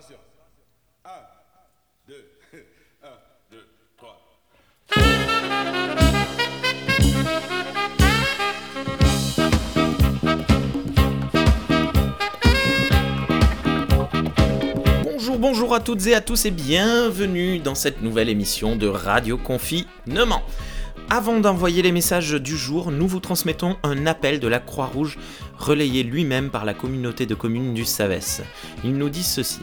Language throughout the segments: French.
Attention. 1, 2, 1, 2, 3. Bonjour, bonjour à toutes et à tous et bienvenue dans cette nouvelle émission de Radio Confinement. Avant d'envoyer les messages du jour, nous vous transmettons un appel de la Croix-Rouge relayé lui-même par la communauté de communes du Savès. Il nous dit ceci.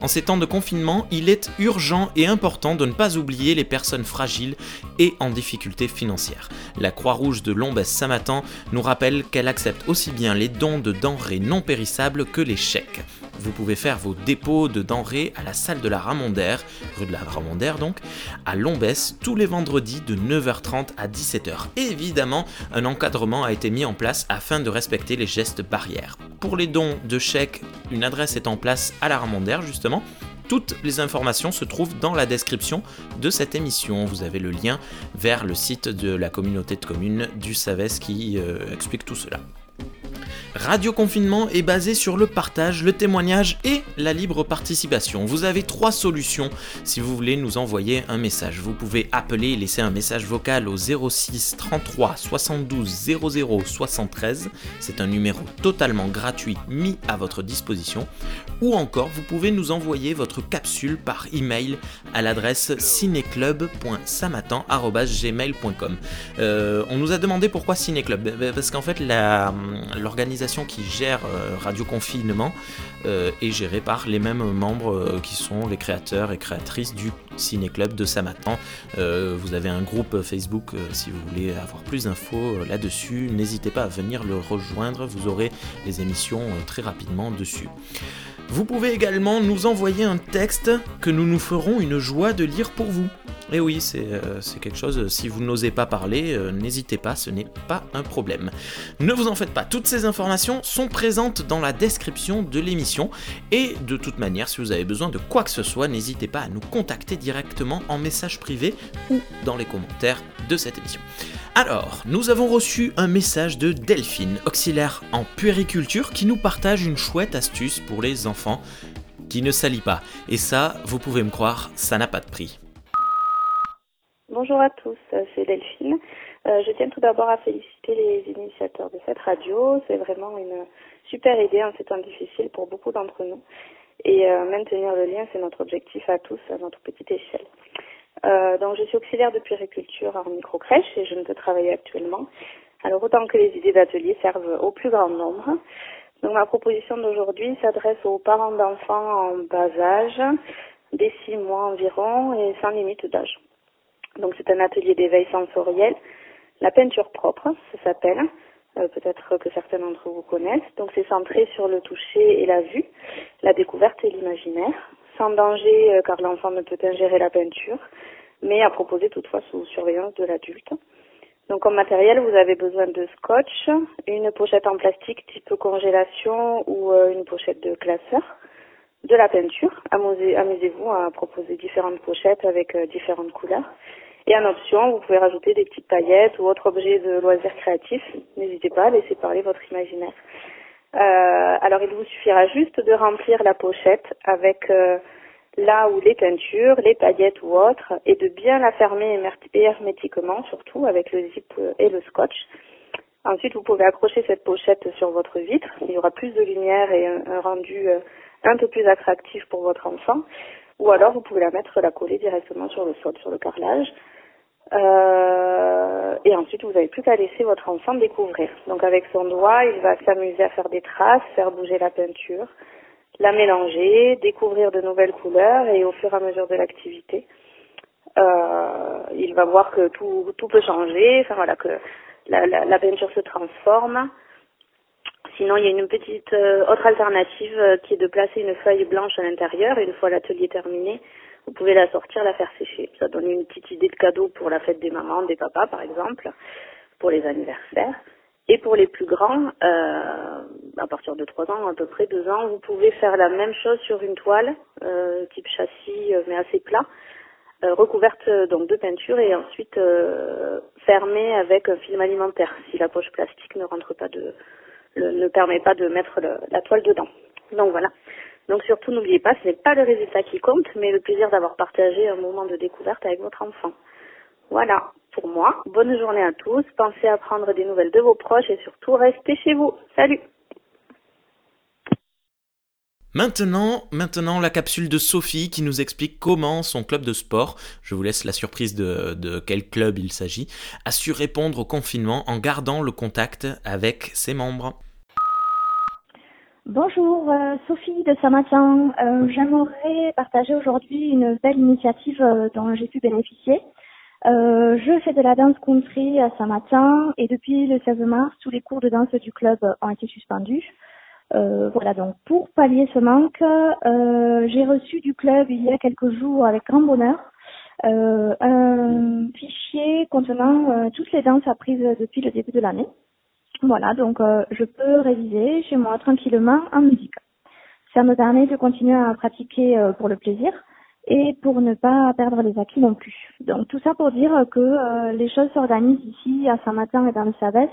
En ces temps de confinement, il est urgent et important de ne pas oublier les personnes fragiles et en difficulté financière. La Croix-Rouge de Lombès-Samatan nous rappelle qu'elle accepte aussi bien les dons de denrées non périssables que les chèques. Vous pouvez faire vos dépôts de denrées à la salle de la Ramondère, rue de la Ramondère donc, à Lombès, tous les vendredis de 9h30 à 17h. évidemment, un encadrement a été mis en place afin de respecter les gestes barrières. Pour les dons de chèques, une adresse est en place à la Ramondère justement. Toutes les informations se trouvent dans la description de cette émission. Vous avez le lien vers le site de la communauté de communes du Savès qui euh, explique tout cela. Radio Confinement est basé sur le partage, le témoignage et la libre participation. Vous avez trois solutions si vous voulez nous envoyer un message. Vous pouvez appeler et laisser un message vocal au 06 33 72 00 73. C'est un numéro totalement gratuit mis à votre disposition. Ou encore, vous pouvez nous envoyer votre capsule par email à l'adresse cinéclub.samatan.gmail.com. Euh, on nous a demandé pourquoi Cinéclub. Parce qu'en fait, l'organisation qui gère euh, Radio Confinement euh, est gérée par les mêmes membres euh, qui sont les créateurs et créatrices du Ciné Club de Samatan. vous avez un groupe Facebook si vous voulez avoir plus d'infos là-dessus. N'hésitez pas à venir le rejoindre, vous aurez les émissions très rapidement dessus. Vous pouvez également nous envoyer un texte que nous nous ferons une joie de lire pour vous. Et oui, euh, c'est quelque chose, si vous n'osez pas parler, euh, n'hésitez pas, ce n'est pas un problème. Ne vous en faites pas, toutes ces informations sont présentes dans la description de l'émission. Et de toute manière, si vous avez besoin de quoi que ce soit, n'hésitez pas à nous contacter directement en message privé ou dans les commentaires de cette émission. Alors, nous avons reçu un message de Delphine, auxiliaire en puériculture, qui nous partage une chouette astuce pour les enfants qui ne salient pas. Et ça, vous pouvez me croire, ça n'a pas de prix. Bonjour à tous, euh, c'est Delphine. Euh, je tiens tout d'abord à féliciter les initiateurs de cette radio. C'est vraiment une super idée en ces temps difficiles pour beaucoup d'entre nous. Et euh, maintenir le lien, c'est notre objectif à tous, à notre petite échelle. donc je suis auxiliaire de puériculture en micro-crèche et je ne peux travailler actuellement. Alors autant que les idées d'atelier servent au plus grand nombre. Donc ma proposition d'aujourd'hui s'adresse aux parents d'enfants en bas âge, des six mois environ et sans limite d'âge. Donc c'est un atelier d'éveil sensoriel. La peinture propre, ça s'appelle. Euh, peut-être que certains d'entre vous connaissent. Donc c'est centré sur le toucher et la vue, la découverte et l'imaginaire, sans danger euh, car l'enfant ne peut ingérer la peinture, mais à proposer toutefois sous surveillance de l'adulte. Donc comme matériel, vous avez besoin de scotch, une pochette en plastique type congélation ou euh, une pochette de classeur, de la peinture. Amusez-vous à proposer différentes pochettes avec différentes couleurs et en option, vous pouvez rajouter des petites paillettes ou autres objets de loisirs créatifs. N'hésitez pas à laisser parler votre imaginaire. Euh, alors, il vous suffira juste de remplir la pochette avec euh, là où les peintures, les paillettes ou autres, et de bien la fermer hermétiquement, surtout avec le zip et le scotch. Ensuite, vous pouvez accrocher cette pochette sur votre vitre. Il y aura plus de lumière et un, rendu euh, un peu plus attractif pour votre enfant. Ou alors, vous pouvez la mettre, la coller directement sur le sol, sur le carrelage. Euh, et ensuite, vous n'avez plus qu'à laisser votre enfant découvrir. Donc, avec son doigt, il va s'amuser à faire des traces, faire bouger la peinture, la mélanger, découvrir de nouvelles couleurs et au fur et à mesure de l'activité, euh, il va voir que tout, tout peut changer, enfin voilà, que la, la, la peinture se transforme. Sinon, il y a une petite euh, autre alternative euh, qui est de placer une feuille blanche à l'intérieur. Une fois l'atelier terminé, vous pouvez la sortir, la faire sécher. Ça donne une petite idée de cadeau pour la fête des mamans, des papas par exemple, pour les anniversaires. Et pour les plus grands, euh, à partir de 3 ans, à peu près 2 ans, vous pouvez faire la même chose sur une toile, type châssis, mais assez plat, recouverte donc de peinture et ensuite fermée avec un film alimentaire, si la poche plastique ne rentre pas de, ne permet pas de mettre la toile dedans. Donc voilà. Donc surtout, n'oubliez pas, ce n'est pas le résultat qui compte, mais le plaisir d'avoir partagé un moment de découverte avec votre enfant. Voilà, pour moi, bonne journée à tous, pensez à prendre des nouvelles de vos proches et surtout restez chez vous. Salut Maintenant, maintenant la capsule de Sophie qui nous explique comment son club de sport, je vous laisse la surprise de, quel club il s'agit, a su répondre au confinement en gardant le contact avec ses membres. Bonjour, euh, Sophie de Saint-Matin. Euh, j'aimerais partager aujourd'hui une belle initiative euh, dont j'ai pu bénéficier. je fais de la danse country à Saint-Matin et depuis le 16 mars, tous les cours de danse du club ont été suspendus. Euh, voilà, donc pour pallier ce manque, euh, j'ai reçu du club il y a quelques jours avec grand bonheur euh, un fichier contenant toutes les danses apprises depuis le début de l'année. Voilà, donc je peux réviser chez moi tranquillement en musique. Ça me permet de continuer à pratiquer pour le plaisir et pour ne pas perdre les acquis non plus. Donc tout ça pour dire que les choses s'organisent ici à Saint-Matin et dans le Savès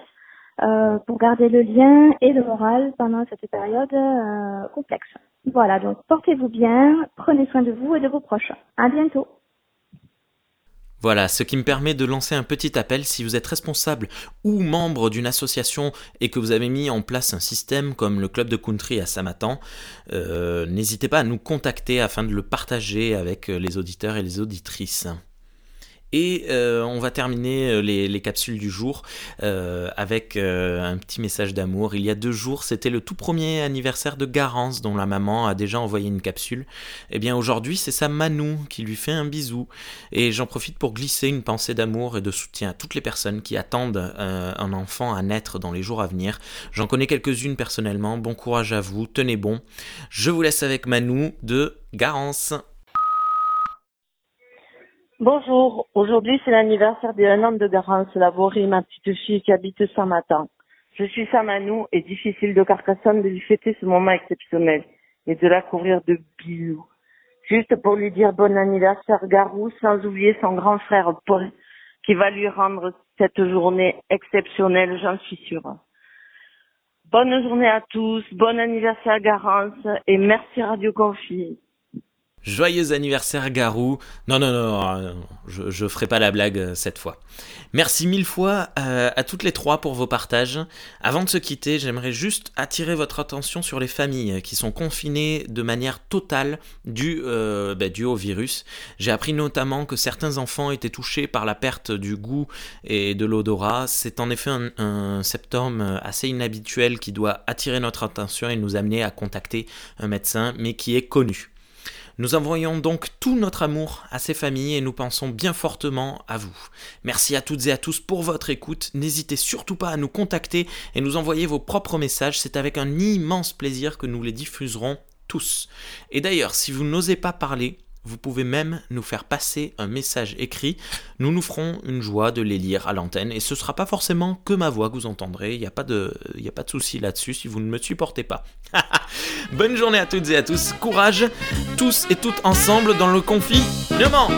euh, pour garder le lien et le moral pendant cette période euh, complexe. Voilà, donc portez-vous bien, prenez soin de vous et de vos proches. À bientôt. Voilà, ce qui me permet de lancer un petit appel si vous êtes responsable ou membre d'une association et que vous avez mis en place un système comme le club de country à Samatan, euh, n'hésitez pas à nous contacter afin de le partager avec les auditeurs et les auditrices. Et euh, on va terminer euh, les, capsules du jour euh, avec un petit message d'amour. Il y a deux jours, c'était le tout premier anniversaire de Garance dont la maman a déjà envoyé une capsule. Eh bien aujourd'hui, c'est sa Manou qui lui fait un bisou. Et j'en profite pour glisser une pensée d'amour et de soutien à toutes les personnes qui attendent un enfant à naître dans les jours à venir. J'en connais quelques-unes personnellement. Bon courage à vous, tenez bon. Je vous laisse avec Manou de Garance. Bonjour, aujourd'hui c'est l'anniversaire des un an de Garance Laboré, ma petite fille qui habite Saint-Matin. Je suis Samanou et difficile de Carcassonne de lui fêter ce moment exceptionnel et de la couvrir de bisous. Juste pour lui dire bon anniversaire Garou, sans oublier son grand frère Paul qui va lui rendre cette journée exceptionnelle, j'en suis sûre. Bonne journée à tous, bon anniversaire Garance et merci Radio Confi. Joyeux anniversaire Garou. Non, non, non, je, je ferai pas la blague euh, cette fois. Merci mille fois euh, à, toutes les trois pour vos partages. Avant de se quitter, j'aimerais juste attirer votre attention sur les familles qui sont confinées de manière totale due, euh, bah, au virus. J'ai appris notamment que certains enfants étaient touchés par la perte du goût et de l'odorat. C'est en effet un, un assez inhabituel qui doit attirer notre attention et nous amener à contacter un médecin, mais qui est connu. Nous envoyons donc tout notre amour à ces familles et nous pensons bien fortement à vous. Merci à toutes et à tous pour votre écoute. N'hésitez surtout pas à nous contacter et nous envoyer vos propres messages. C'est avec un immense plaisir que nous les diffuserons tous. Et d'ailleurs, si vous n'osez pas parler, vous pouvez même nous faire passer un message écrit. Nous nous ferons une joie de les lire à l'antenne et ce ne sera pas forcément que ma voix que vous entendrez. Il n'y a pas de, de souci là-dessus si vous ne me supportez pas. Bonne journée à toutes et à tous. Courage, tous et toutes ensemble dans le confinement.